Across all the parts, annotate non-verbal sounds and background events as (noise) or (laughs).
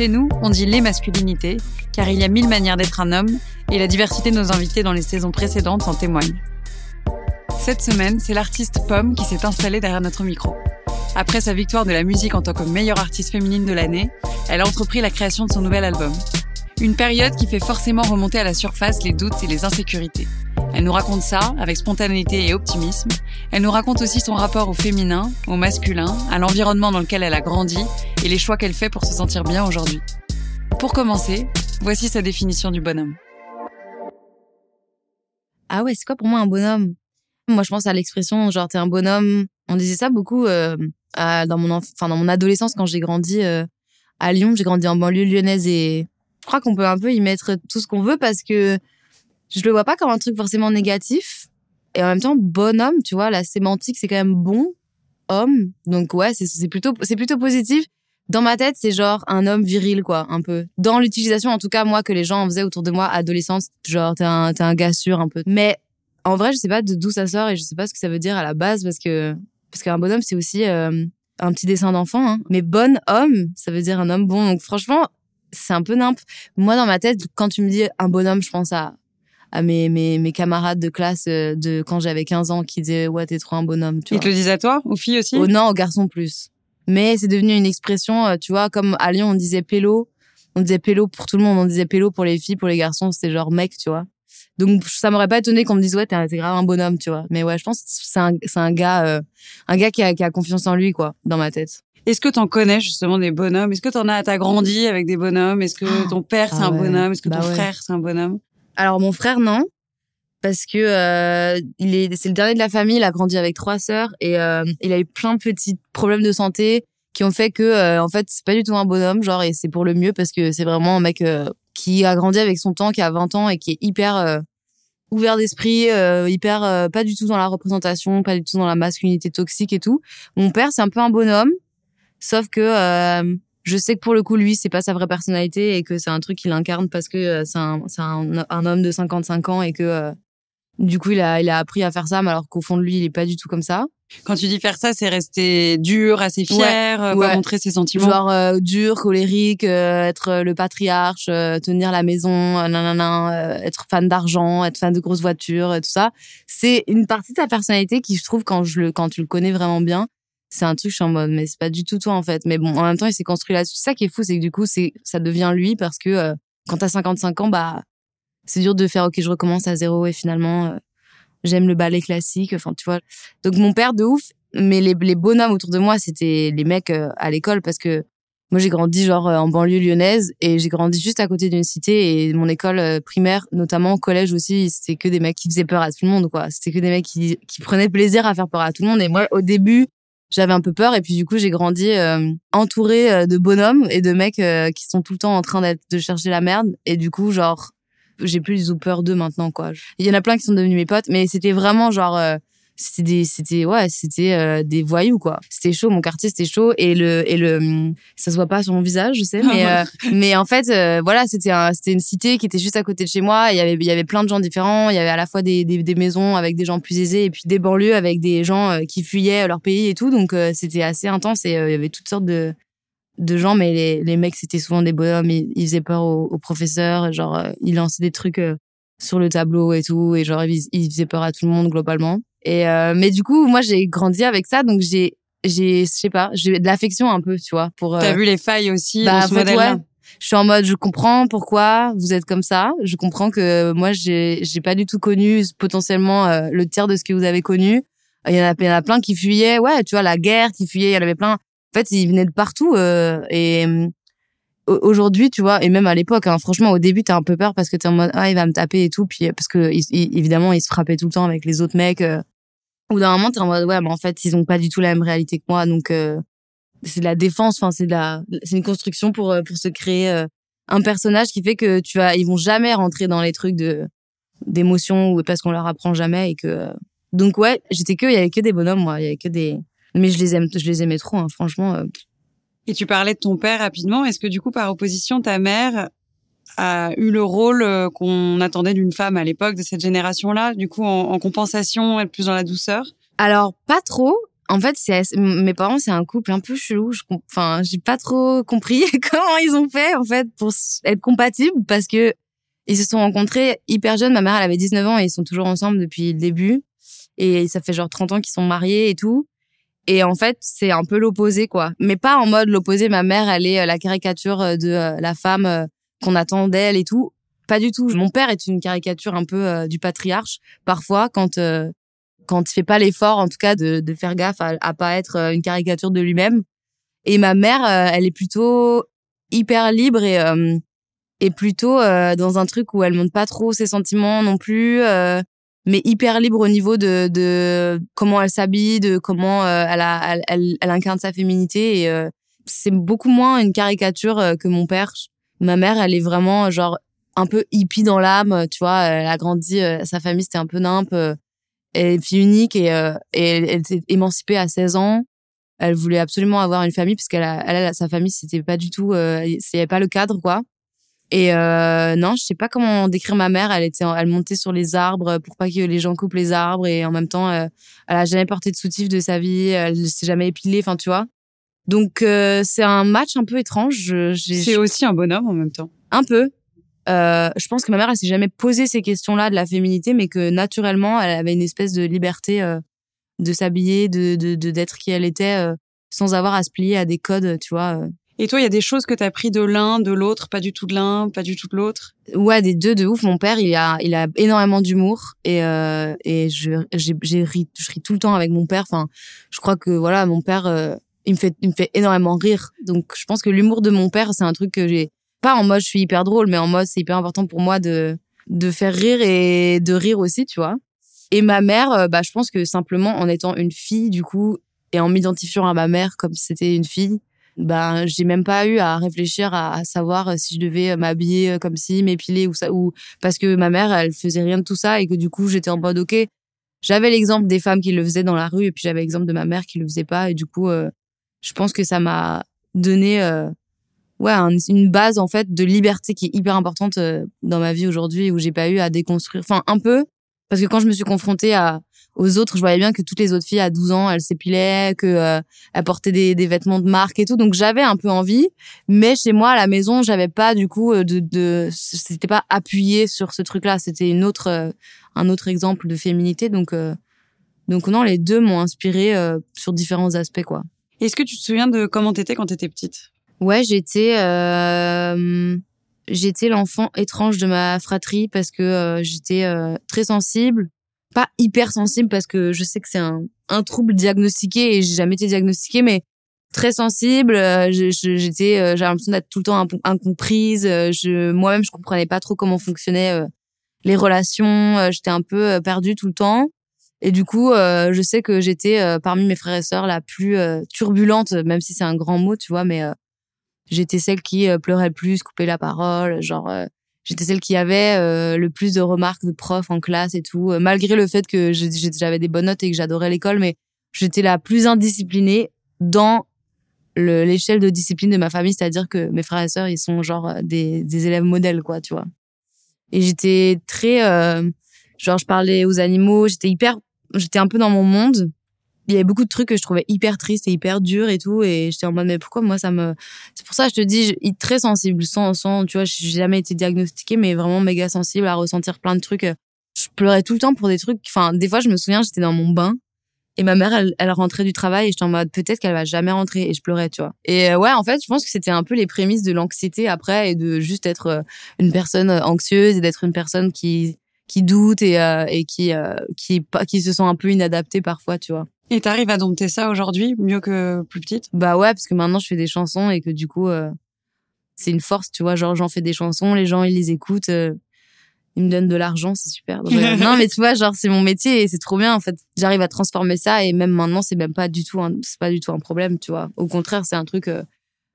Chez nous, on dit les masculinités, car il y a mille manières d'être un homme et la diversité de nos invités dans les saisons précédentes en témoigne. Cette semaine, c'est l'artiste Pomme qui s'est installée derrière notre micro. Après sa victoire de la musique en tant que meilleure artiste féminine de l'année, elle a entrepris la création de son nouvel album. Une période qui fait forcément remonter à la surface les doutes et les insécurités. Elle nous raconte ça avec spontanéité et optimisme. Elle nous raconte aussi son rapport au féminin, au masculin, à l'environnement dans lequel elle a grandi et les choix qu'elle fait pour se sentir bien aujourd'hui. Pour commencer, voici sa définition du bonhomme. Ah ouais, c'est quoi pour moi un bonhomme? Moi, je pense à l'expression genre t'es un bonhomme. On disait ça beaucoup euh, dans mon dans mon adolescence quand j'ai grandi euh, à Lyon. J'ai grandi en banlieue lyonnaise et je crois qu'on peut un peu y mettre tout ce qu'on veut parce que je le vois pas comme un truc forcément négatif. Et en même temps, bonhomme, tu vois, la sémantique c'est quand même bon homme. Donc ouais, c'est plutôt c'est plutôt positif. Dans ma tête, c'est genre un homme viril, quoi, un peu. Dans l'utilisation, en tout cas, moi, que les gens en faisaient autour de moi, adolescente, genre, t'es un, t'es un gars sûr, un peu. Mais, en vrai, je sais pas d'où ça sort et je sais pas ce que ça veut dire à la base parce que, parce qu'un bonhomme, c'est aussi euh, un petit dessin d'enfant, hein. Mais bon homme, ça veut dire un homme bon. Donc, franchement, c'est un peu nimp. Moi, dans ma tête, quand tu me dis un bonhomme, je pense à, à mes, mes, mes camarades de classe euh, de quand j'avais 15 ans qui disaient, ouais, t'es trop un bonhomme, tu Ils te le disent à toi, aux filles aussi? Oh non, aux garçons plus. Mais c'est devenu une expression, euh, tu vois, comme à Lyon, on disait pélo. On disait pélo pour tout le monde. On disait pélo pour les filles, pour les garçons, c'était genre mec, tu vois. Donc, ça m'aurait pas étonné qu'on me dise, ouais, t'es grave un bonhomme, tu vois. Mais ouais, je pense que c'est un, c'est un gars, euh, un gars qui a, qui a confiance en lui, quoi, dans ma tête. Est-ce que t'en connais justement des bonhommes? Est-ce que t'en as, t'as grandi avec des bonhommes? Est-ce que ton père c'est Ah un ouais. bonhomme? Est-ce que Bah ton ouais. frère c'est un bonhomme? Alors, mon frère, non. Parce que euh, il est, c'est le dernier de la famille. Il a grandi avec trois sœurs et euh, il a eu plein de petits problèmes de santé qui ont fait que, euh, en fait, c'est pas du tout un bonhomme, genre, et c'est pour le mieux parce que c'est vraiment un mec euh, qui a grandi avec son temps, qui a 20 ans et qui est hyper euh, ouvert d'esprit, euh, hyper pas du tout dans la représentation, pas du tout dans la masculinité toxique et tout. Mon père, c'est un peu un bonhomme, sauf que je sais que pour le coup, lui, c'est pas sa vraie personnalité et que c'est un truc qu'il incarne parce que euh, c'est un, un, un homme de 55 ans et que euh, du coup, il a, il a appris à faire ça, mais alors qu'au fond de lui, il est pas du tout comme ça. Quand tu dis faire ça, c'est rester dur, assez fier, Ouais, euh, ouais. montrer ses sentiments. Genre euh, dur, colérique, euh, être le patriarche, euh, tenir la maison, nanana, euh, être fan d'argent, être fan de grosses voitures, et tout ça. C'est une partie de sa personnalité qui, je trouve, quand je le, quand tu le connais vraiment bien, c'est un truc, je suis en mode, mais c'est pas du tout toi, en fait. Mais bon, en même temps, il s'est construit là-dessus. Ça qui est fou, c'est que du coup, c'est, ça devient lui parce que euh, quand t'as 55 ans, bah, c'est dur de faire, ok, je recommence à zéro et finalement, euh, j'aime le ballet classique. Enfin, tu vois. Donc, mon père, de ouf. Mais les, les bonhommes autour de moi, c'était les mecs euh, à l'école parce que moi, j'ai grandi genre euh, en banlieue lyonnaise et j'ai grandi juste à côté d'une cité et mon école primaire, notamment au collège aussi, c'était que des mecs qui faisaient peur à tout le monde, quoi. C'était que des mecs qui, qui prenaient plaisir à faire peur à tout le monde. Et moi, au début, j'avais un peu peur et puis du coup, j'ai grandi euh, euh, de bonhommes et de mecs euh, qui sont tout le temps en train de chercher la merde. Et du coup, genre, j'ai plus tout peur d'eux maintenant, quoi. Il y en a plein qui sont devenus mes potes, mais c'était vraiment genre euh, c'était des c'était ouais c'était euh, des voyous quoi. C'était chaud mon quartier c'était chaud et le et le ça se voit pas sur mon visage je sais mais (laughs) euh, mais en fait euh, voilà c'était un c'était une cité qui était juste à côté de chez moi. Il y avait il y avait plein de gens différents. Il y avait à la fois des des, des maisons avec des gens plus aisés et puis des banlieues avec des gens euh, qui fuyaient leur pays et tout. Donc euh, c'était assez intense et euh, il y avait toutes sortes de de gens mais les les mecs c'était souvent des bonhommes. Ils, ils faisaient peur aux, aux professeurs genre ils lançaient des trucs sur le tableau et tout. Et genre il, il faisait peur à tout le monde globalement et euh, mais du coup moi j'ai grandi avec ça donc j'ai j'ai je sais pas j'ai de l'affection un peu tu vois pour T'as euh, vu les failles aussi bah, dans ce modèle-là ouais. je suis en mode je comprends pourquoi vous êtes comme ça. Je comprends que moi j'ai j'ai pas du tout connu potentiellement euh, le tiers de ce que vous avez connu. Il y en a il y en a plein qui fuyaient. Ouais tu vois la guerre qui fuyait il y en avait plein. En fait ils venaient de partout euh, et au- aujourd'hui tu vois et même à l'époque hein, franchement au début t'as un peu peur parce que t'es en mode ah il va me taper et tout puis euh, parce que il- il- évidemment ils se frappaient tout le temps avec les autres mecs euh. bout d'un moment t'es en mode ouais mais en fait ils ont pas du tout la même réalité que moi donc euh, c'est de la défense enfin c'est de la c'est une construction pour euh, pour se créer euh, un personnage qui fait que tu vas ils vont jamais rentrer dans les trucs de d'émotion ou parce qu'on leur apprend jamais et que donc ouais j'étais que il y avait que des bonhommes moi il y avait que des mais je les aime je les aimais trop hein, franchement Et tu parlais de ton père rapidement. Est-ce que du coup, par opposition, ta mère a eu le rôle euh, qu'on attendait d'une femme à l'époque de cette génération-là Du coup, en, en compensation, être plus dans la douceur? Alors, pas trop. En fait, c'est mes parents, c'est un couple un peu chelou. Je Enfin, j'ai pas trop compris (laughs) comment ils ont fait, en fait, pour être compatibles parce que ils se sont rencontrés hyper jeunes. Ma mère, elle avait 19 ans et ils sont toujours ensemble depuis le début. Et ça fait genre 30 ans qu'ils sont mariés et tout. Et en fait, c'est un peu l'opposé, quoi. Mais pas en mode l'opposé. Ma mère, elle est euh, la caricature euh, de euh, la femme qu'on attend d'elle et tout. Pas du tout. Mon père est une caricature un peu du patriarche. Parfois, quand quand il fait pas l'effort, en tout cas, de, faire gaffe à, pas être une caricature de lui-même. Et ma mère, elle est plutôt hyper libre et et plutôt dans un truc où elle montre pas trop ses sentiments non plus, mais hyper libre au niveau de, de comment elle s'habille, de comment euh, elle, a, elle, elle, incarne sa féminité. Et euh, c'est beaucoup moins une caricature euh, que mon père. Ma mère, elle est vraiment genre un peu hippie dans l'âme, tu vois. Elle a grandi, euh, sa famille c'était un peu nimpe. elle est fille unique et, et elle, s'est émancipée à 16 ans. Elle voulait absolument avoir une famille parce qu'elle a, elle, sa famille c'était pas du tout, c'est pas le cadre quoi. Et euh, non, je sais pas comment décrire ma mère. Elle était, elle montait sur les arbres pour pas que les gens coupent les arbres et en même temps, euh, elle a jamais porté de soutif de sa vie. Elle s'est jamais épilée, enfin tu vois. Donc euh, c'est un match un peu étrange. C'est aussi un bonhomme en même temps. un peu. Euh, je pense que ma mère, elle s'est jamais posé ces questions-là de la féminité, mais que naturellement, elle avait une espèce de liberté euh, de s'habiller, de de de- d'être qui elle était, euh, sans avoir à se plier à des codes, tu vois. Et toi, il y a des choses que tu as pris de l'un, de l'autre, pas du tout de l'un, pas du tout de l'autre? Ouais, des deux de ouf. Mon père, il a il a énormément d'humour et euh, et je j'ai j'ai ri je ris tout le temps avec mon père. Enfin, je crois que voilà, mon père, euh, il me fait il me fait énormément rire. Donc, je pense que l'humour de mon père, c'est un truc que j'ai pas en mode je suis hyper drôle, mais en mode c'est hyper important pour moi de de faire rire et de rire aussi, tu vois. Et ma mère, euh, bah, je pense que simplement en étant une fille, du coup, et en m'identifiant à ma mère comme c'était une fille, ben j'ai même pas eu à réfléchir à, savoir euh, si je devais euh, m'habiller euh, comme si, m'épiler ou ça, ou parce que ma mère, elle faisait rien de tout ça et que du coup j'étais en mode ok. J'avais l'exemple des femmes qui le faisaient dans la rue et puis j'avais l'exemple de ma mère qui le faisait pas et du coup, je pense que ça m'a donné ouais un- une base en fait de liberté qui est hyper importante dans ma vie aujourd'hui où j'ai pas eu à déconstruire enfin un peu parce que quand je me suis confrontée à aux autres. Je voyais bien que toutes les autres filles à 12 ans elles s'épilaient que euh, elles portaient des, des vêtements de marque et tout. Donc j'avais un peu envie. Mais chez moi à la maison j'avais pas du coup euh, de, de c'était pas appuyé sur ce truc là c'était une autre euh, un autre exemple de féminité. Donc euh, donc non les deux m'ont inspiré euh, sur différents aspects quoi. Est-ce que tu te souviens de comment t'étais quand t'étais petite? Ouais, j'étais euh, j'étais l'enfant étrange de ma fratrie parce que j'étais euh, très sensible, pas hyper sensible parce que je sais que c'est un un trouble diagnostiqué et j'ai jamais été diagnostiquée mais très sensible, euh, j'étais euh, j'avais l'impression d'être tout le temps incomprise, euh, je moi-même je comprenais pas trop comment fonctionnaient euh, les relations, euh, j'étais un peu perdue tout le temps. Et du coup, je sais que j'étais parmi mes frères et sœurs la plus turbulente, même si c'est un grand mot, tu vois, mais j'étais celle qui pleurait le plus, coupait la parole, genre j'étais celle qui avait euh, le plus de remarques de profs en classe et tout, euh, malgré le fait que j'avais des bonnes notes et que j'adorais l'école, mais j'étais la plus indisciplinée dans le- l'échelle de discipline de ma famille, c'est-à-dire que mes frères et sœurs, ils sont genre euh, des, des élèves modèles, quoi, tu vois. Et j'étais très, euh, genre, je parlais aux animaux, j'étais hyper, j'étais un peu dans mon monde. Il y avait beaucoup de trucs que je trouvais hyper tristes et hyper durs et tout et j'étais en mode mais pourquoi moi ça me c'est pour ça que je te dis je très sensible sans sans tu vois j'ai jamais été diagnostiquée mais vraiment méga sensible à ressentir plein de trucs je pleurais tout le temps pour des trucs enfin des fois je me souviens j'étais dans mon bain et ma mère elle, elle rentrait du travail et j'étais en mode peut-être qu'elle va jamais rentrer et je pleurais tu vois et euh, ouais en fait je pense que c'était un peu les prémices de l'anxiété après et de juste être euh, une personne anxieuse et d'être une personne qui qui doute et, euh, et qui, euh, qui, qui se sent un peu inadaptée parfois, tu vois. Et t'arrives à dompter ça aujourd'hui mieux que plus petite? Bah ouais, parce que maintenant je fais des chansons et que du coup, euh, c'est une force, tu vois. Genre, j'en fais des chansons, les gens ils les écoutent, euh, ils me donnent de l'argent, c'est super. (laughs) non, mais tu vois, genre c'est mon métier et c'est trop bien en fait. J'arrive à transformer ça et même maintenant c'est même pas du tout, c'est pas du tout un problème, tu vois. Au contraire, c'est un truc.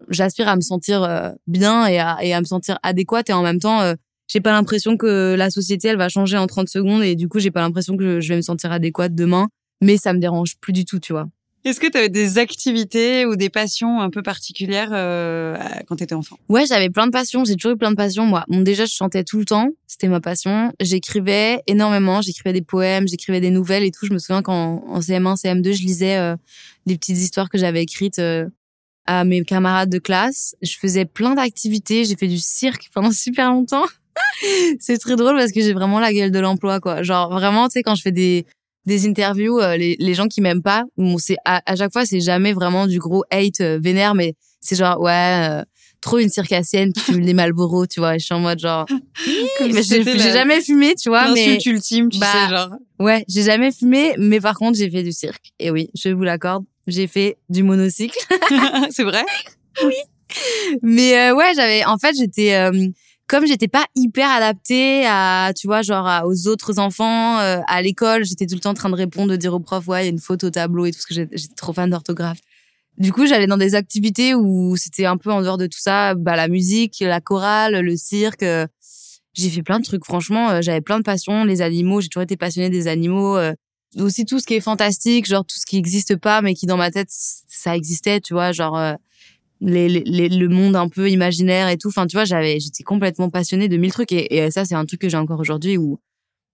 J'aspire à me sentir bien et à, et à me sentir adéquate et en même temps j'ai pas l'impression que la société elle va changer en 30 secondes et du coup j'ai pas l'impression que je vais me sentir adéquate demain mais ça me dérange plus du tout tu vois est-ce que tu avais des activités ou des passions un peu particulières euh, quand tu étais enfant? Ouais, j'avais plein de passions. J'ai toujours eu plein de passions, moi. Bon, déjà, je chantais tout le temps. C'était ma passion. J'écrivais énormément. J'écrivais des poèmes, j'écrivais des nouvelles et tout. Je me souviens qu'en en CM1, CM2, je lisais euh, des petites histoires que j'avais écrites euh, à mes camarades de classe. Je faisais plein d'activités. J'ai fait du cirque pendant (laughs) super longtemps. c'est très drôle parce que j'ai vraiment la gueule de l'emploi, quoi. Genre, vraiment, tu sais, quand je fais des, des interviews, euh, les, les gens qui m'aiment pas, bon, c'est à, à, chaque fois, c'est jamais vraiment du gros hate euh, vénère, mais c'est genre, ouais, euh, trop une circassienne qui fume des (laughs) Malboro, tu vois. Et je suis en mode genre, j'ai jamais fumé, tu vois. mais ultime, tu bah, sais, genre. Ouais, j'ai jamais fumé, mais par contre, j'ai fait du cirque. Et oui, je vous l'accorde, j'ai fait du monocycle. (laughs) (laughs) c'est vrai? Oui. Mais ouais, j'avais, en fait, j'étais comme j'étais pas hyper adaptée à tu vois genre aux autres enfants euh, à l'école j'étais tout le temps en train de répondre de dire au prof ouais il y a une faute au tableau et tout parce que j'étais trop fan d'orthographe. Du coup j'allais dans des activités où c'était un peu en dehors de tout ça bah la musique la chorale le cirque euh, j'ai fait plein de trucs franchement euh, j'avais plein de passions les animaux j'ai toujours été passionnée des animaux aussi tout ce qui est fantastique genre tout ce qui existe pas mais qui dans ma tête ça existait tu vois genre les, les, le monde un peu imaginaire et tout. Enfin, tu vois, j'avais, j'étais complètement passionnée de mille trucs et, et ça, c'est un truc que j'ai encore aujourd'hui où,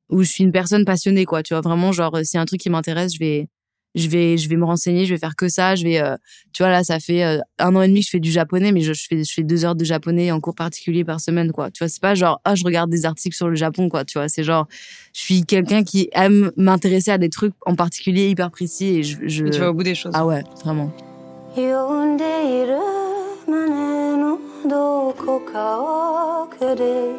où je suis une personne passionnée, quoi. Tu vois, vraiment, genre, si un truc qui m'intéresse, je vais, je vais, je vais me renseigner, je vais faire que ça. Je vais, euh, tu vois, là, ça fait euh, un an et demi que je fais du japonais, mais je, je, fais, je fais deux heures de japonais en cours particulier par semaine, quoi. Tu vois, c'est pas genre, ah, je regarde des articles sur le Japon, quoi. Tu vois, c'est genre, je suis quelqu'un qui aime m'intéresser à des trucs en particulier hyper précis et je, je... Et tu vas au bout des choses. Ah ouais, vraiment. 呼んでいる胸のどこか奥で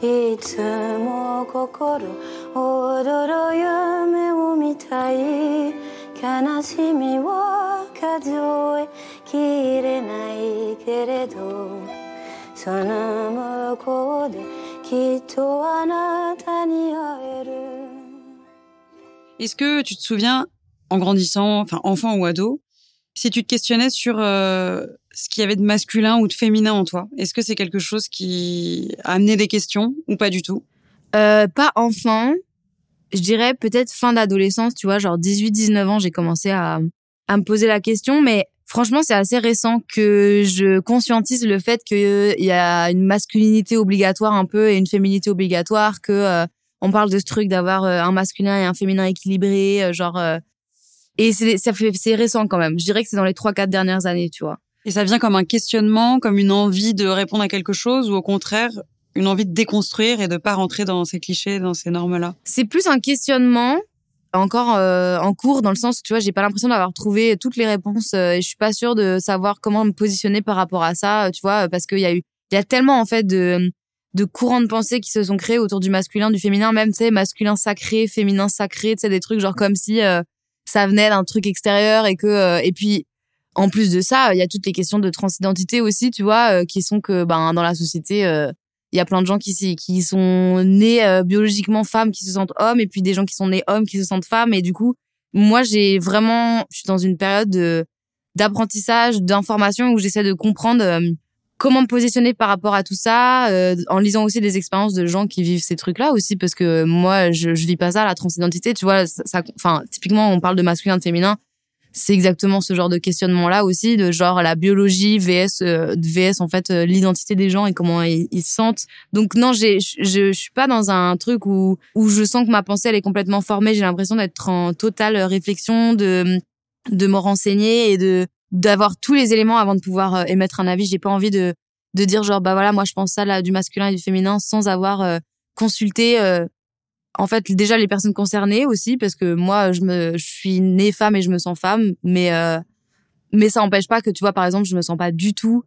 いつも心躍る夢を見たい悲しみは数えきれないけれどその向こうできっとあなたに会える Est-ce que tu te souviens, en grandissant, enfin enfant ou ado, si tu te questionnais sur euh, ce qu'il y avait de masculin ou de féminin en toi, est-ce que c'est quelque chose qui a amené des questions ou pas du tout? Euh, Pas enfant. Je dirais peut-être fin d'adolescence, tu vois, genre 18-19 ans, j'ai commencé à, à me poser la question, mais franchement, c'est assez récent que je conscientise le fait qu'il y a une masculinité obligatoire un peu et une féminité obligatoire, que euh, on parle de ce truc d'avoir euh, un masculin et un féminin équilibré, euh, genre et c'est, c'est récent quand même. Je dirais que c'est dans les trois, quatre dernières années, tu vois. Et ça vient comme un questionnement, comme une envie de répondre à quelque chose, ou au contraire, une envie de déconstruire et de pas rentrer dans ces clichés, dans ces normes-là. C'est plus un questionnement, encore euh, en cours, dans le sens où, tu vois, j'ai pas l'impression d'avoir trouvé toutes les réponses euh, et je suis pas sûre de savoir comment me positionner par rapport à ça, tu vois, parce qu'il y a eu, il y a tellement, en fait, de, de courants de pensée qui se sont créés autour du masculin, du féminin, même, tu sais, masculin sacré, féminin sacré, tu sais, des trucs genre comme si, euh, ça venait d'un truc extérieur et que euh, et puis en plus de ça, il y a toutes les questions de transidentité aussi, tu vois, euh, qui sont que ben dans la société euh, il y a plein de gens qui qui sont nés biologiquement femmes qui se sentent hommes et puis des gens qui sont nés hommes qui se sentent femmes. Et du coup moi j'ai vraiment je suis dans une période de d'apprentissage, d'information où j'essaie de comprendre comment me positionner par rapport à tout ça, euh, en lisant aussi des expériences de gens qui vivent ces trucs-là aussi, parce que moi, je, je vis pas ça, la transidentité, tu vois, ça, enfin, typiquement, on parle de masculin, de féminin, c'est exactement ce genre de questionnement-là aussi, de genre la biologie vs, euh, vs en fait euh, l'identité des gens et comment ils, ils se sentent. Donc non, j'ai, je, je suis pas dans un truc où où je sens que ma pensée elle est complètement formée. J'ai l'impression d'être en totale réflexion, de de me renseigner et de d'avoir tous les éléments avant de pouvoir euh, émettre un avis. J'ai pas envie de de dire genre bah voilà moi je pense ça là du masculin et du féminin sans avoir euh, consulté euh, en fait déjà les personnes concernées aussi parce que moi je me je suis née femme et je me sens femme mais mais ça n'empêche pas que tu vois par exemple je me sens pas du tout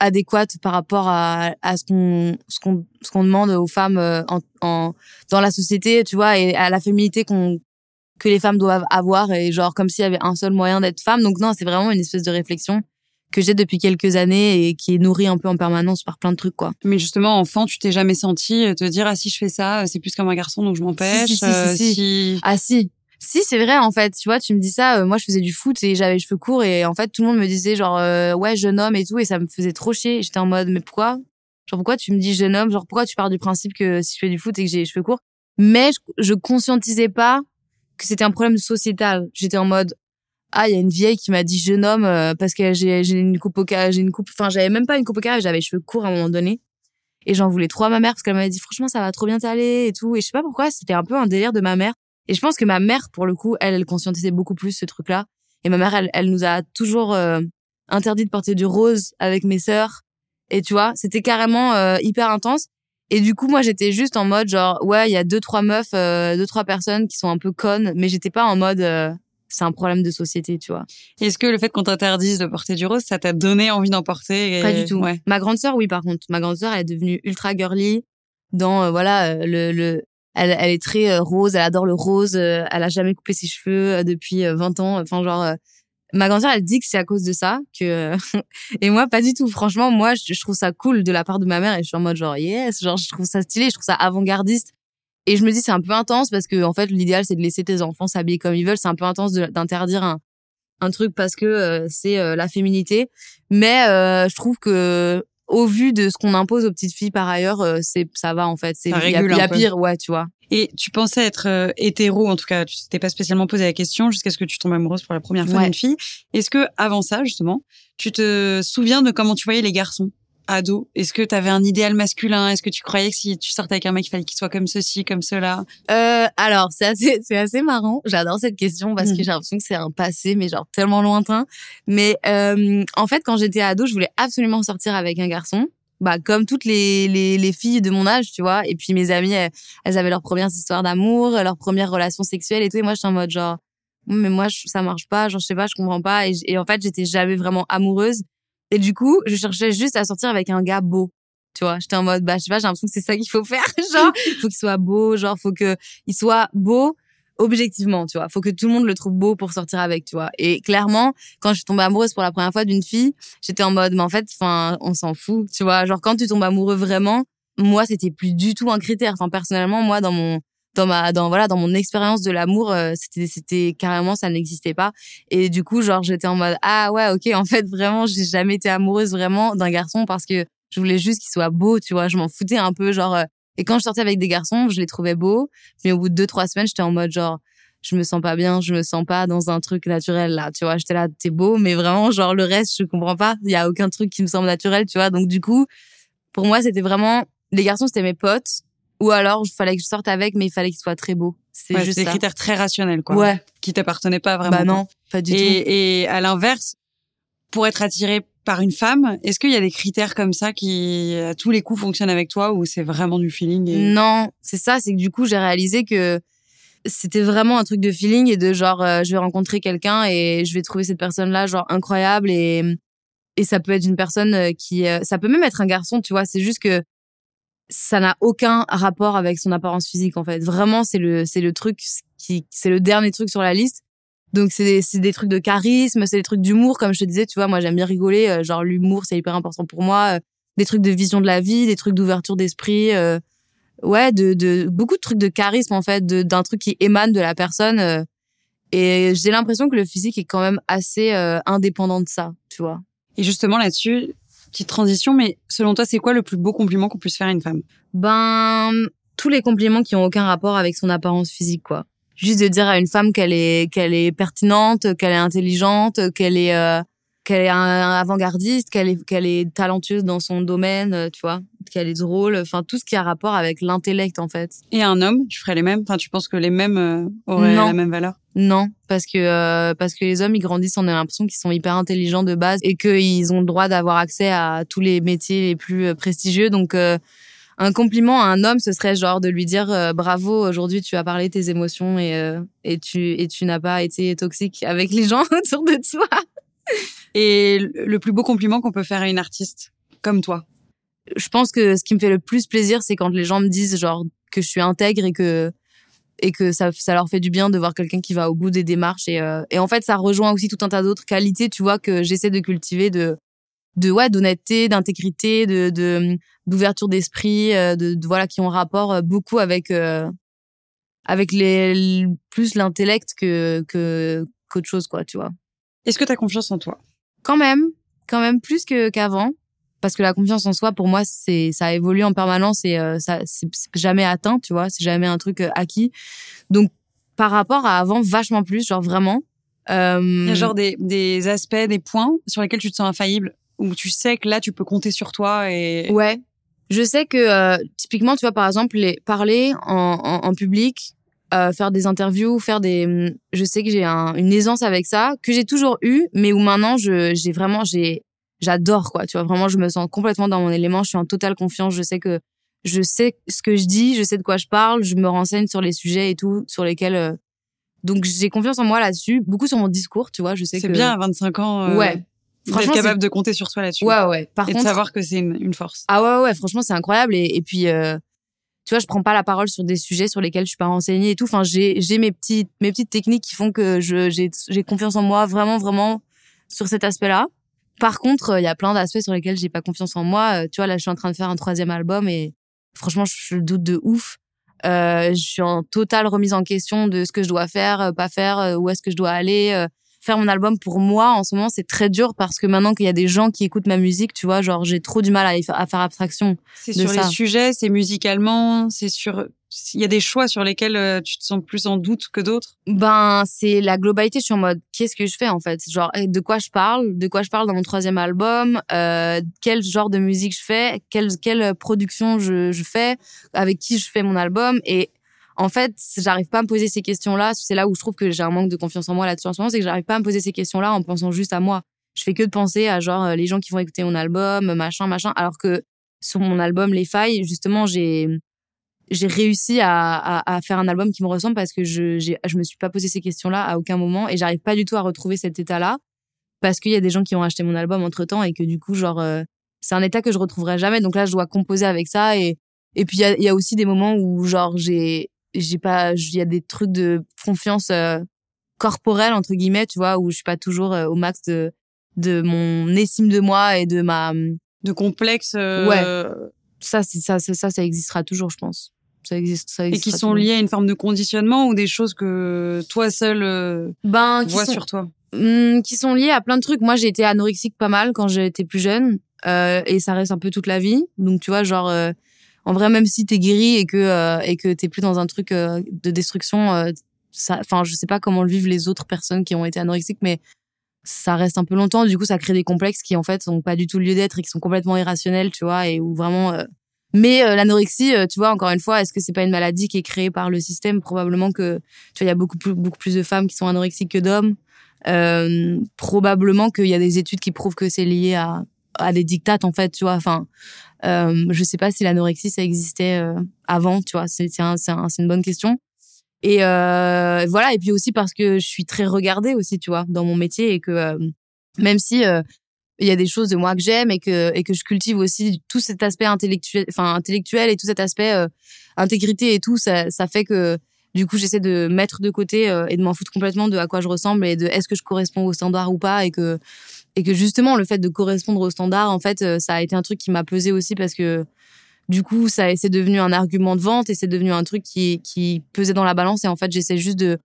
adéquate par rapport à, à ce qu'on ce qu'on ce qu'on demande aux femmes en, en dans la société tu vois et à la féminité qu'on que les femmes doivent avoir et genre comme s'il y avait un seul moyen d'être femme. Donc non, c'est vraiment une espèce de réflexion que j'ai depuis quelques années et qui est nourrie un peu en permanence par plein de trucs quoi. Mais justement enfant, tu t'es jamais senti te dire ah si je fais ça, c'est plus comme un garçon donc je m'empêche. Si, si, si, si, Ah si. Si, c'est vrai en fait. Tu vois, tu me dis ça. Euh, moi, je faisais du foot et j'avais les cheveux courts et en fait, tout le monde me disait genre euh, ouais jeune homme et tout et ça me faisait trop chier. J'étais en mode mais pourquoi? Genre pourquoi tu me dis jeune homme? Genre pourquoi tu pars du principe que si je fais du foot et que j'ai les cheveux courts? Mais je, je conscientisais pas que c'était un problème sociétal. J'étais en mode ah il y a une vieille qui m'a dit jeune homme euh, parce que j'ai une coupe au j'ai une coupe enfin j'avais même pas une coupe au carré j'avais les cheveux courts à un moment donné. Et j'en voulais trop à ma mère parce qu'elle m'avait dit franchement ça va trop bien t'aller et tout. Et je sais pas pourquoi c'était un peu un délire de ma mère. Et je pense que ma mère pour le coup elle elle conscientisait beaucoup plus ce truc là et ma mère elle elle nous a toujours euh, interdit de porter du rose avec mes sœurs. Et tu vois c'était carrément euh, hyper intense. Et du coup, moi, j'étais juste en mode genre, ouais, il y a deux, trois meufs, euh, deux, trois personnes qui sont un peu connes, mais j'étais pas en mode, euh, c'est un problème de société, tu vois. Est-ce que le fait qu'on t'interdise de porter du rose, ça t'a donné envie d'en porter Pas du tout. Ouais. Ma grande sœur, oui, par contre. Ma grande sœur, elle est devenue ultra girly dans, euh, voilà, le, le, elle, elle est très rose, elle adore le rose, elle a jamais coupé ses cheveux depuis 20 ans. Enfin, genre, ma grand-sœur elle dit que c'est à cause de ça que (laughs) et moi pas du tout franchement moi je, trouve ça cool de la part de ma mère et je suis en mode genre yes genre je trouve ça stylé je trouve ça avant-gardiste et je me dis c'est un peu intense parce que en fait l'idéal c'est de laisser tes enfants s'habiller comme ils veulent. C'est un peu intense d'interdire un un truc parce que euh, c'est euh, la féminité. Mais euh, je trouve que au vu de ce qu'on impose aux petites filles par ailleurs c'est ça va en fait. C'est il y a pire. Ouais tu vois. Et tu pensais être euh, hétéro, en tout cas, tu t'es pas spécialement posé la question jusqu'à ce que tu tombes amoureuse pour la première fois d'une fille. Est-ce que avant ça, justement, tu te souviens de comment tu voyais les garçons? Ado Est-ce que tu avais un idéal masculin? Est-ce que tu croyais que si tu sortais avec un mec, il fallait qu'il soit comme ceci, comme cela? Euh, Alors, c'est assez, (laughs) c'est assez marrant. J'adore cette question parce que mmh. j'ai l'impression que c'est un passé, mais genre tellement lointain. Mais euh, en fait, quand j'étais ado, je voulais absolument sortir avec un garçon bah comme toutes les, les, les filles de mon âge, tu vois. Et puis mes amies, elles, avaient leurs premières histoires d'amour, leurs premières relations sexuelles et tout. Et moi, j'étais en mode genre, mais moi, ça marche pas, genre je sais pas, je comprends pas. Et, et en fait, j'étais jamais vraiment amoureuse. Et du coup, je cherchais juste à sortir avec un gars beau. Tu vois, j'étais en mode, bah, je sais pas, j'ai l'impression que c'est ça qu'il faut faire. (laughs) genre, faut qu'il soit beau, genre, faut que il soit beau, objectivement, tu vois. Faut que tout le monde le trouve beau pour sortir avec, tu vois. Et clairement, quand je suis tombée amoureuse pour la première fois d'une fille, j'étais en mode, mais en fait, enfin, on s'en fout, tu vois. Genre, quand tu tombes amoureux vraiment, moi, c'était plus du tout un critère. Enfin, personnellement, moi, dans mon, dans ma, dans, voilà, dans mon expérience de l'amour, euh, c'était, c'était carrément, ça n'existait pas. Et du coup, genre, j'étais en mode, ah ouais, ok, en fait, vraiment, j'ai jamais été amoureuse vraiment d'un garçon parce que je voulais juste qu'il soit beau, tu vois. Je m'en foutais un peu, genre, euh, et quand je sortais avec des garçons, je les trouvais beaux. Mais au bout de deux, trois semaines, j'étais en mode genre, je me sens pas bien, je me sens pas dans un truc naturel là. Tu vois, j'étais là, t'es beau, mais vraiment, genre, le reste, je comprends pas. Il y a aucun truc qui me semble naturel, tu vois. Donc, du coup, pour moi, c'était vraiment, les garçons, c'était mes potes. Ou alors, il fallait que je sorte avec, mais il fallait qu'ils soient très beaux. C'est juste des critères très rationnels, quoi. Ouais. Qui t'appartenaient pas vraiment. Bah non, pas du tout. Et à l'inverse, pour être attiré par une femme. Est-ce qu'il y a des critères comme ça qui, à tous les coups, fonctionnent avec toi ou c'est vraiment du feeling Non, c'est ça. C'est que du coup, j'ai réalisé que c'était vraiment un truc de feeling et de genre, euh, je vais rencontrer quelqu'un et je vais trouver cette personne-là genre incroyable et et ça peut être une personne euh, qui, euh, ça peut même être un garçon, tu vois. C'est juste que ça n'a aucun rapport avec son apparence physique en fait. Vraiment, c'est le c'est le truc qui c'est le dernier truc sur la liste donc c'est des, des trucs de charisme, c'est des trucs d'humour, comme je te disais, tu vois, moi j'aime bien rigoler, euh, genre l'humour c'est hyper important pour moi, euh, des trucs de vision de la vie, des trucs d'ouverture d'esprit, euh, ouais, de, de beaucoup de trucs de charisme en fait, d'un truc qui émane de la personne. et j'ai l'impression que le physique est quand même assez indépendant de ça, tu vois. Et justement là-dessus, petite transition, mais selon toi, c'est quoi le plus beau compliment qu'on puisse faire à une femme? Ben tous les compliments qui ont aucun rapport avec son apparence physique, quoi. Juste de dire à une femme qu'elle est qu'elle est pertinente, qu'elle est intelligente, qu'elle est euh, qu'elle est un, avant-gardiste, qu'elle est qu'elle est talentueuse dans son domaine, euh, tu vois. qu'elle est drôle, enfin tout ce qui a rapport avec l'intellect en fait. Et un homme, tu ferais les mêmes? Enfin, tu penses que les mêmes euh, auraient Non. la même valeur? Non, parce que euh, parce que les hommes ils grandissent, on a l'impression qu'ils sont hyper intelligents de base et qu'ils ont le droit d'avoir accès à tous les métiers les plus euh, prestigieux. Donc euh, un compliment à un homme, ce serait genre de lui dire euh, bravo, aujourd'hui tu as parlé tes émotions et euh, et tu et tu n'as pas été toxique avec les gens (laughs) autour de toi. Et le plus beau compliment qu'on peut faire à une artiste comme toi? Je pense que ce qui me fait le plus plaisir, c'est quand les gens me disent genre que je suis intègre et que et que ça, ça leur fait du bien de voir quelqu'un qui va au bout des démarches. Et, euh, et en fait ça rejoint aussi tout un tas d'autres qualités tu vois que j'essaie de cultiver de de ouais d'honnêteté d'intégrité de de d'ouverture d'esprit euh, de, de- voilà qui ont rapport euh, beaucoup avec euh, avec les plus l'intellect que que qu'autre chose quoi tu vois Est-ce que tu as confiance en toi? Quand même quand même plus que qu'avant parce que la confiance en soi pour moi c'est ça évolue en permanence et euh, ça c'est jamais atteint tu vois c'est jamais un truc euh, acquis. Donc par rapport à avant vachement plus genre vraiment euh, Il y a genre des, des aspects, des points sur lesquels tu te sens infaillible, où tu sais que là, tu peux compter sur toi et... ouais. Je sais que euh, typiquement tu vois par exemple les parler en, en, en public euh, faire des interviews faire des hum, je sais que j'ai un, une aisance avec ça que j'ai toujours eu mais où maintenant je j'ai vraiment j'ai j'adore quoi tu vois vraiment je me sens complètement dans mon élément je suis en totale confiance je sais que je sais ce que je dis je sais de quoi je parle je me renseigne sur les sujets et tout sur lesquels euh, donc j'ai confiance en moi là-dessus beaucoup sur mon discours tu vois je sais C'est que bien à 25 ans euh, ouais franchement capable de compter sur soi là-dessus. c'est- ouais ouais par et contre de savoir que c'est une, une force. ah ouais, ouais, franchement, c'est incroyable. Et, et puis, euh, tu vois, je prends pas la parole sur des sujets sur lesquels je suis pas renseignée et tout. Enfin, j'ai, j'ai mes petites, mes petites techniques qui font que je, j'ai, j'ai confiance en moi vraiment, vraiment sur cet aspect-là. Par contre, il y a plein d'aspects sur lesquels j'ai pas confiance en moi. Euh, Tu vois, là, je suis en train de faire un troisième album et franchement, je doute de ouf. Euh, je suis en totale remise en question de ce que je dois faire, euh, pas faire, euh, où est-ce que je dois aller. Faire mon album pour moi en ce moment c'est très dur parce que maintenant qu'il y a des gens qui écoutent ma musique, tu vois, genre j'ai trop du mal à, faire abstraction. C'est sur les sujets, c'est musicalement, c'est sur... Il y a des choix sur lesquels euh, tu te sens plus en doute que d'autres? Ben, c'est la globalité. Je suis en mode, qu'est-ce que je fais en fait? Genre, de quoi je parle? De quoi je parle dans mon troisième album? Euh, Quel genre de musique je fais? Quelle, quelle production je, je fais? Avec qui je fais mon album? Et en fait, j'arrive pas à me poser ces questions-là. C'est là où je trouve que j'ai un manque de confiance en moi là-dessus en ce moment. C'est que j'arrive pas à me poser ces questions-là en pensant juste à moi. Je fais que de penser à genre euh, les gens qui vont écouter mon album, machin, machin. Alors que sur mon album Les Failles, justement, j'ai j'ai réussi à, à, à faire un album qui me ressemble parce que je je me suis pas posé ces questions-là à aucun moment et j'arrive pas du tout à retrouver cet état-là parce qu'il y a des gens qui ont acheté mon album entre temps et que du coup genre euh, c'est un état que je retrouverai jamais donc là je dois composer avec ça et et puis il y a, y a aussi des moments où genre j'ai j'ai pas il y a des trucs de confiance euh, corporelle entre guillemets tu vois où je suis pas toujours euh, au max de de mon estime de moi et de ma De complexes euh, Ouais. ça c'est ça ça ça existera toujours je pense ça existe ça et qui existera sont toujours. liés à une forme de conditionnement ou des choses que toi seul ben vois sont, sur toi? Hum, qui sont liés à plein de trucs. Moi, j'ai été anorexique pas mal quand j'étais plus jeune, euh, et ça reste un peu toute la vie. Donc, tu vois, genre, en vrai, même si t'es guéri et que euh, et que t'es plus dans un truc euh, de destruction, euh, ça, enfin, je sais pas comment le vivent les autres personnes qui ont été anorexiques, mais ça reste un peu longtemps. Du coup, ça crée des complexes qui en fait sont pas du tout lieu d'être et qui sont complètement irrationnels, tu vois, et où vraiment. euh, Mais euh, l'anorexie, euh, tu vois, encore une fois, est-ce que c'est pas une maladie qui est créée par le système? Probablement que, tu vois, il y a beaucoup plus, beaucoup plus de femmes qui sont anorexiques que d'hommes. Probablement qu'il y a des études qui prouvent que c'est lié à, à des dictates, en fait, tu vois. Enfin, euh, je sais pas si l'anorexie, ça existait euh, avant, tu vois. C'est c'est un- c'est un- c'est une bonne question. Et euh, voilà, et puis aussi parce que je suis très regardée aussi, tu vois, dans mon métier et que même si il y a des choses de moi que j'aime et que et que je cultive aussi tout cet aspect intellectuel, enfin intellectuel et tout cet aspect intégrité et tout, ça, ça fait que du coup j'essaie de mettre de côté et de m'en foutre complètement de à quoi je ressemble et de est-ce que je corresponds au standard ou pas et que et que justement le fait de correspondre au standard en fait euh, ça a été un truc qui m'a pesé aussi parce que du coup ça c'est devenu un argument de vente et c'est devenu un truc qui qui pesait dans la balance. Et en fait j'essaie juste de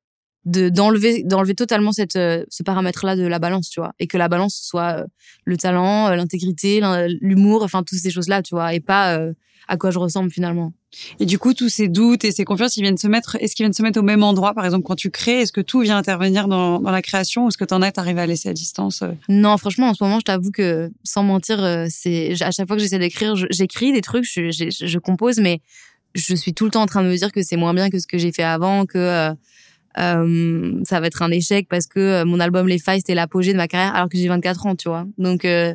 de d'enlever d'enlever totalement cette euh, ce paramètre là de la balance tu vois. Et que la balance soit euh, le talent l'intégrité l'in- l'humour enfin toutes ces choses là tu vois et pas euh, à quoi je ressemble finalement Et du coup, tous ces doutes et ces confiances, ils viennent se mettre, est-ce qu'ils viennent se mettre au même endroit Par exemple, quand tu crées, est-ce que tout vient intervenir dans, dans la création ou est-ce que t'en as, t'arrives à laisser à distance euh? Non, franchement, en ce moment, je t'avoue que, sans mentir, euh, c'est à chaque fois que j'essaie d'écrire, j'écris des trucs, je, je, je compose, mais je suis tout le temps en train de me dire que c'est moins bien que ce que j'ai fait avant, que euh, euh, ça va être un échec parce que mon album Les Failles, c'était l'apogée de ma carrière alors que j'ai 24 ans, tu vois. Donc, euh,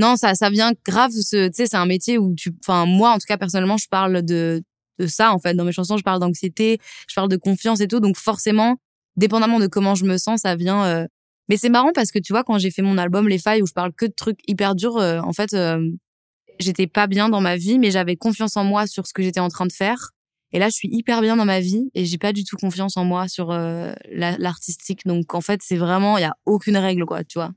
non, ça, ça vient grave, tu sais, c'est un métier où tu, enfin, moi, en tout cas, personnellement, je parle de, de ça, en fait. Dans mes chansons, je parle d'anxiété, je parle de confiance et tout. Donc, forcément, dépendamment de comment je me sens, ça vient, euh, mais c'est marrant parce que tu vois, quand j'ai fait mon album Les Failles où je parle que de trucs hyper durs, euh, en fait, euh, j'étais pas bien dans ma vie, mais j'avais confiance en moi sur ce que j'étais en train de faire. Et là, je suis hyper bien dans ma vie et j'ai pas du tout confiance en moi sur euh, la- l'artistique. Donc, en fait, c'est vraiment, il y a aucune règle, quoi, tu vois.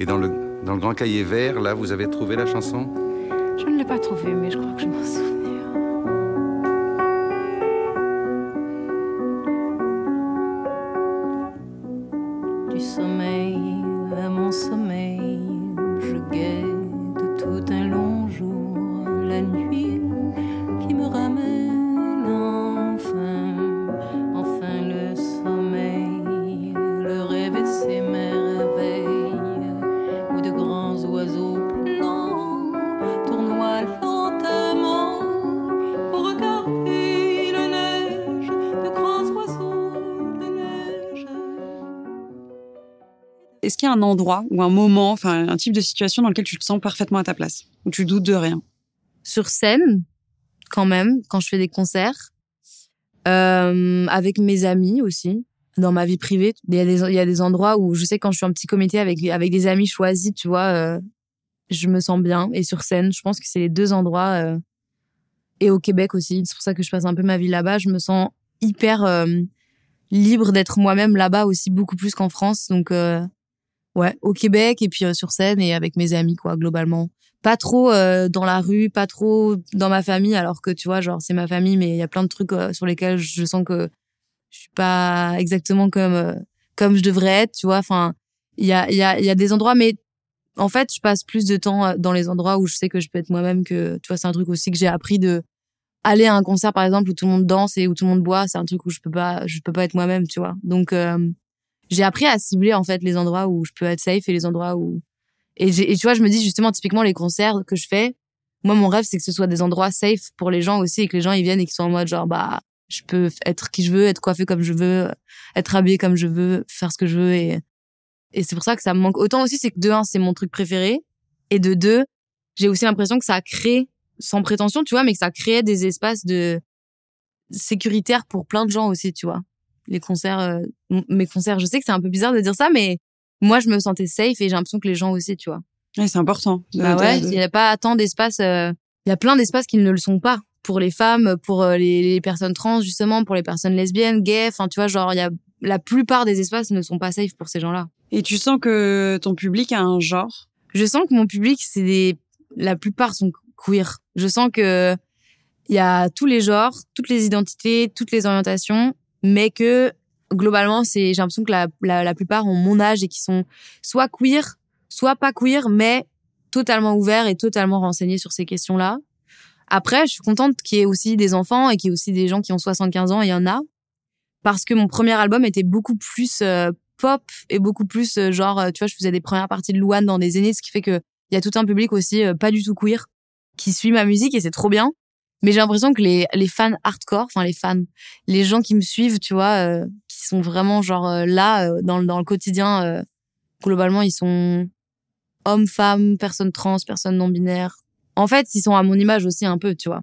Et dans le, dans le grand cahier vert, là, vous avez trouvé la chanson? Je ne l'ai pas trouvé, mais je crois que je m'en souviens. Un endroit ou un moment, enfin un type de situation dans lequel tu te sens parfaitement à ta place, où tu doutes de rien sur scène, quand même, quand je fais des concerts, euh, avec mes amis aussi, dans ma vie privée. Il y, a des, endroits où je sais quand je suis en petit comité avec, avec des amis choisis, tu vois, euh, je me sens bien. Et sur scène, je pense que c'est les deux endroits. euh, et au Québec aussi, c'est pour ça que je passe un peu ma vie là-bas. Je me sens hyper libre d'être moi-même là-bas aussi, beaucoup plus qu'en France. Donc, ouais, au Québec et puis euh, sur scène et avec mes amis, quoi, globalement pas trop euh, dans la rue, pas trop dans ma famille, alors que tu vois, genre c'est ma famille, mais il y a plein de trucs euh, sur lesquels je sens que je suis pas exactement comme euh, comme je devrais être, tu vois. Enfin, il y a y a y a des endroits, mais en fait, je passe plus de temps euh, dans les endroits où je sais que je peux être moi-même. Que tu vois, c'est un truc aussi que j'ai appris de aller à un concert par exemple où tout le monde danse et où tout le monde boit. C'est un truc où je peux pas je peux pas être moi-même, tu vois. Donc euh, j'ai appris à cibler en fait les endroits où je peux être safe et les endroits où et, tu vois, je me dis justement, typiquement, les concerts que je fais, moi, mon rêve, c'est que ce soit des endroits safe pour les gens aussi et que les gens, ils viennent et qu'ils soient en mode genre, bah, je peux être qui je veux, être coiffée comme je veux, être habillée comme je veux, faire ce que je veux. Et, et c'est pour ça que ça me manque. Autant aussi, c'est que de un, c'est mon truc préféré. Et de deux, j'ai aussi l'impression que ça crée, sans prétention, tu vois, mais que ça crée des espaces de sécuritaires pour plein de gens aussi, tu vois. Les concerts, euh, mes concerts, je sais que c'est un peu bizarre de dire ça, mais moi, je me sentais safe et j'ai l'impression que les gens aussi, tu vois. Ouais, c'est important. de- Bah ouais, de- il n'y a pas tant d'espace. euh, Il y a plein d'espaces qui ne le sont pas pour les femmes, pour euh, les, les personnes trans justement, pour les personnes lesbiennes, gays. Enfin, tu vois, genre il y a la plupart des espaces ne sont pas safe pour ces gens-là. Et tu sens que ton public a un genre? Je sens que mon public, c'est des, la plupart sont queer. Je sens que il y a tous les genres, toutes les identités, toutes les orientations, mais que globalement, c'est j'ai l'impression que la, la, la plupart ont mon âge et qui sont soit queer, soit pas queer, mais totalement ouverts et totalement renseignés sur ces questions-là. Après, je suis contente qu'il y ait aussi des enfants et qu'il y ait aussi des gens qui ont 75 ans, et il y en a. Parce que mon premier album était beaucoup plus euh, pop et beaucoup plus euh, genre, euh, tu vois, je faisais des premières parties de Louane dans des aînés, ce qui fait que il y a tout un public aussi euh, pas du tout queer qui suit ma musique et c'est trop bien. Mais j'ai l'impression que les, les fans hardcore, enfin les fans, les gens qui me suivent, tu vois, euh, qui sont vraiment genre euh, là euh, dans, le- dans le quotidien, euh, globalement ils sont hommes, femmes, personnes trans, personnes non binaires. En fait, ils sont à mon image aussi un peu, tu vois.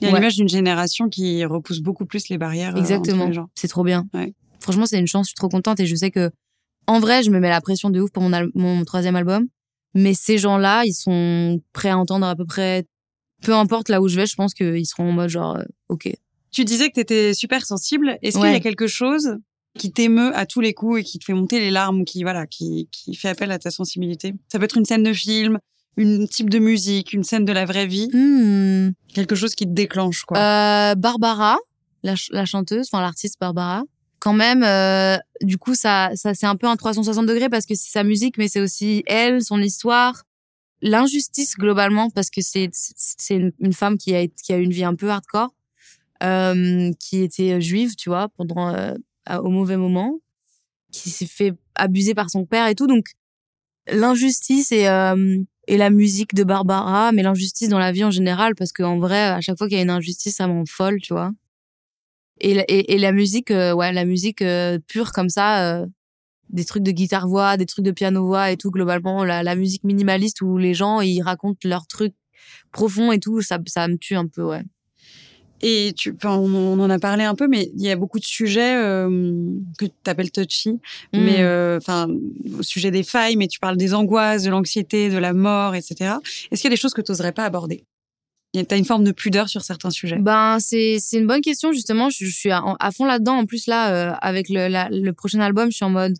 Il y a Ouais. l'image d'une génération qui repousse beaucoup plus les barrières. euh, Exactement. C'est trop bien. Ouais. Franchement, c'est une chance. Je suis trop contente et je sais que, en vrai, je me mets la pression de ouf pour mon, mon troisième album. Mais ces gens-là, ils sont prêts à entendre à peu près, peu importe là où je vais, je pense qu'ils seront en mode genre, euh, ok. Tu disais que tu étais super sensible. Est-ce qu'il y a quelque chose qui t'émeut à tous les coups et qui te fait monter les larmes ou qui voilà qui, qui fait appel à ta sensibilité? Ça peut être une scène de film, une type de musique, une scène de la vraie vie, Hmm. quelque chose qui te déclenche quoi. Euh, Barbara, la, ch- la chanteuse, enfin l'artiste Barbara. Quand même, euh, du coup, ça, ça c'est un peu un 360 degrés parce que c'est sa musique, mais c'est aussi elle, son histoire, l'injustice globalement parce que c'est c'est une, femme qui a qui a une vie un peu hardcore euh, qui était juive tu vois pendant euh, au mauvais moment qui s'est fait abuser par son père et tout. Donc l'injustice et euh, et la musique de Barbara mais l'injustice dans la vie en général parce qu'en vrai à chaque fois qu'il y a une injustice ça m'en folle tu vois. Et, et, et la musique ouais la musique pure comme ça des trucs de guitare voix des trucs de piano voix et tout globalement la, la musique minimaliste où les gens ils racontent leurs trucs profonds et tout ça ça me tue un peu ouais Et tu, enfin, on, en a parlé un peu, mais il y a beaucoup de sujets euh, que tu appelles touchy, mais Mm. euh, enfin au sujet des failles, mais tu parles des angoisses, de l'anxiété, de la mort, etc. Est-ce qu'il y a des choses que tu n'oserais pas aborder? Tu as une forme de pudeur sur certains sujets? Ben c'est c'est une bonne question justement. Je, je suis à, à fond là-dedans. En plus là, euh, avec le, la- le prochain album, je suis en mode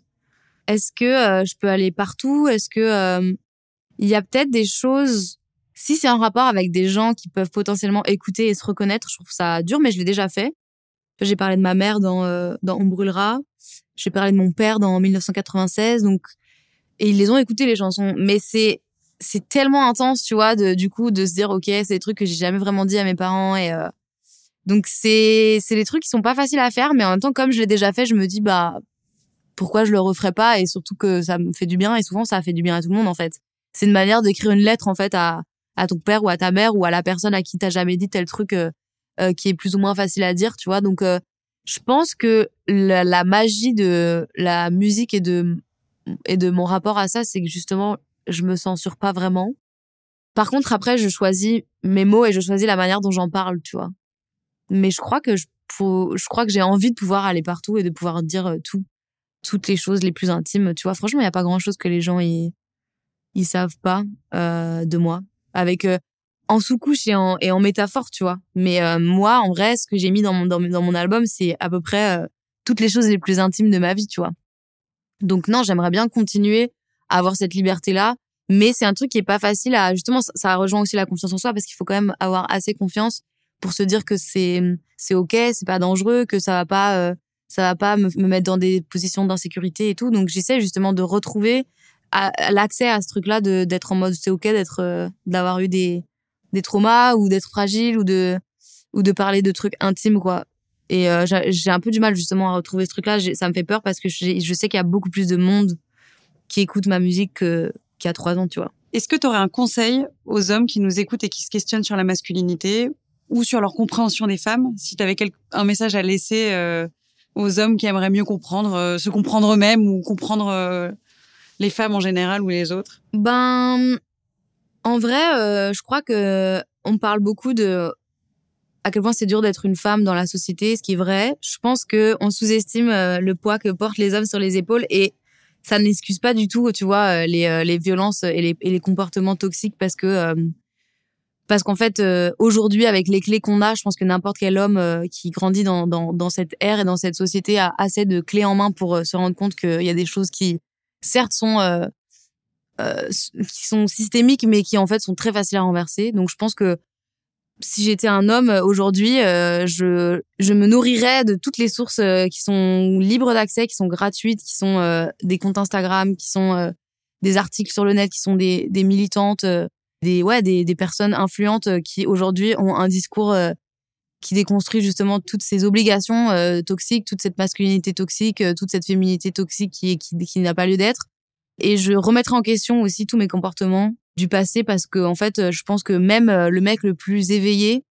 est-ce que euh, je peux aller partout? Est-ce que euh, il y a peut-être des choses si c'est en rapport avec des gens qui peuvent potentiellement écouter et se reconnaître, je trouve ça dur, mais je l'ai déjà fait. J'ai parlé de ma mère dans euh, dans On brûlera. J'ai parlé de mon père dans 1996. Donc et ils les ont écoutés les chansons, mais c'est c'est tellement intense, tu vois, de, du coup, de se dire, ok, c'est des trucs que j'ai jamais vraiment dit à mes parents et euh, donc c'est c'est des trucs qui sont pas faciles à faire, mais en même temps, comme je l'ai déjà fait, je me dis bah pourquoi je le referais pas et surtout que ça me fait du bien et souvent ça fait du bien à tout le monde en fait. C'est une manière d'écrire une lettre en fait à ton père ou à ta mère ou à la personne à qui t'as jamais dit tel truc euh, euh, qui est plus ou moins facile à dire, tu vois. Donc euh, je pense que la, magie de la musique et de et de mon rapport à ça, c'est que justement je me censure pas vraiment. Par contre, après, je choisis mes mots et je choisis la manière dont j'en parle, tu vois. Mais je crois que je, je crois que j'ai envie de pouvoir aller partout et de pouvoir dire euh, tout, toutes les choses les plus intimes, tu vois. Franchement, il y a pas grand chose que les gens ils, ils savent pas euh, de moi, avec euh, en sous-couche et en, et en métaphore, tu vois. Mais euh, moi, en vrai, ce que j'ai mis dans mon, dans, mon album, c'est à peu près euh, toutes les choses les plus intimes de ma vie, tu vois. Donc non, j'aimerais bien continuer à avoir cette liberté-là, mais c'est un truc qui est pas facile à justement ça, ça rejoint aussi la confiance en soi parce qu'il faut quand même avoir assez confiance pour se dire que c'est c'est OK, c'est pas dangereux, que ça va pas euh, ça va pas me, me mettre dans des positions d'insécurité et tout. Donc j'essaie justement de retrouver l'accès à ce truc-là d'être en mode c'est OK d'être euh, d'avoir eu des des traumas ou d'être fragile ou de ou de parler de trucs intimes quoi. Et euh, j'ai un peu du mal justement à retrouver ce truc-là. Ça me fait peur parce que je sais qu'il y a beaucoup plus de monde qui écoute ma musique que qu'il y a trois ans, tu vois. Est-ce que tu aurais un conseil aux hommes qui nous écoutent et qui se questionnent sur la masculinité ou sur leur compréhension des femmes? Si tu avais un message à laisser euh, aux hommes qui aimeraient mieux comprendre, euh, se comprendre eux-mêmes ou comprendre euh, les femmes en général ou les autres? Ben, en vrai, euh, je crois que on parle beaucoup de à quel point c'est dur d'être une femme dans la société, ce qui est vrai. Je pense que on sous-estime le poids que portent les hommes sur les épaules et ça n'excuse pas du tout, tu vois, les, les violences et les, et les comportements toxiques parce que parce qu'en fait euh, aujourd'hui avec les clés qu'on a, je pense que n'importe quel homme euh, qui grandit dans, dans dans cette ère et dans cette société a assez de clés en main pour euh, se rendre compte qu'il y a des choses qui certes sont euh, euh, qui sont systémiques mais qui en fait sont très faciles à renverser. Donc je pense que si j'étais un homme aujourd'hui, je je me nourrirais de toutes les sources qui sont libres d'accès, qui sont gratuites, qui sont des comptes Instagram, qui sont des articles sur le net, qui sont des des militantes, des ouais des des personnes influentes euh, qui aujourd'hui ont un discours euh, qui déconstruit justement toutes ces obligations euh, toxiques, toute cette masculinité toxique, euh, toute cette féminité toxique qui qui, qui n'a pas lieu d'être. Et je remettrai en question aussi tous mes comportements du passé parce que en fait, euh, je pense que même le mec le plus éveillé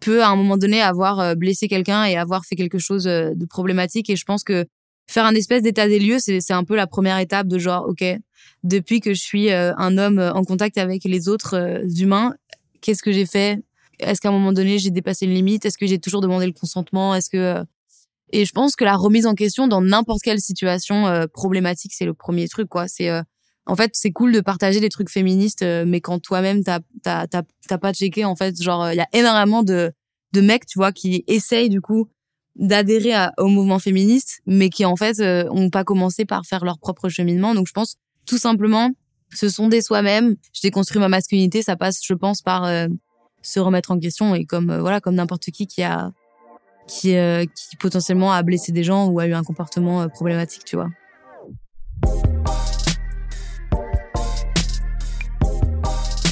peut à un moment donné avoir blessé quelqu'un et avoir fait quelque chose de problématique. Et je pense que faire un espèce d'état des lieux, c'est un peu la première étape de genre, ok, depuis que je suis euh, un homme euh, en contact avec les autres euh, humains, qu'est-ce que j'ai fait? Est-ce qu'à un moment donné j'ai dépassé une limite? Est-ce que j'ai toujours demandé le consentement? Est-ce que et je pense que la remise en question dans n'importe quelle situation problématique, c'est le premier truc, quoi. C'est en fait, c'est cool de partager des trucs féministes, mais quand toi-même t'as pas checké, en fait, genre il y a énormément de de mecs, tu vois, qui essayent du coup d'adhérer au mouvement féministe, mais qui en fait euh, ont pas commencé par faire leur propre cheminement. Donc je pense tout simplement se sonder soi-même. Je déconstruis ma masculinité, ça passe, je pense, par euh, se remettre en question et comme euh, voilà, comme n'importe qui qui a qui euh, qui potentiellement a blessé des gens ou a eu un comportement euh, problématique, tu vois.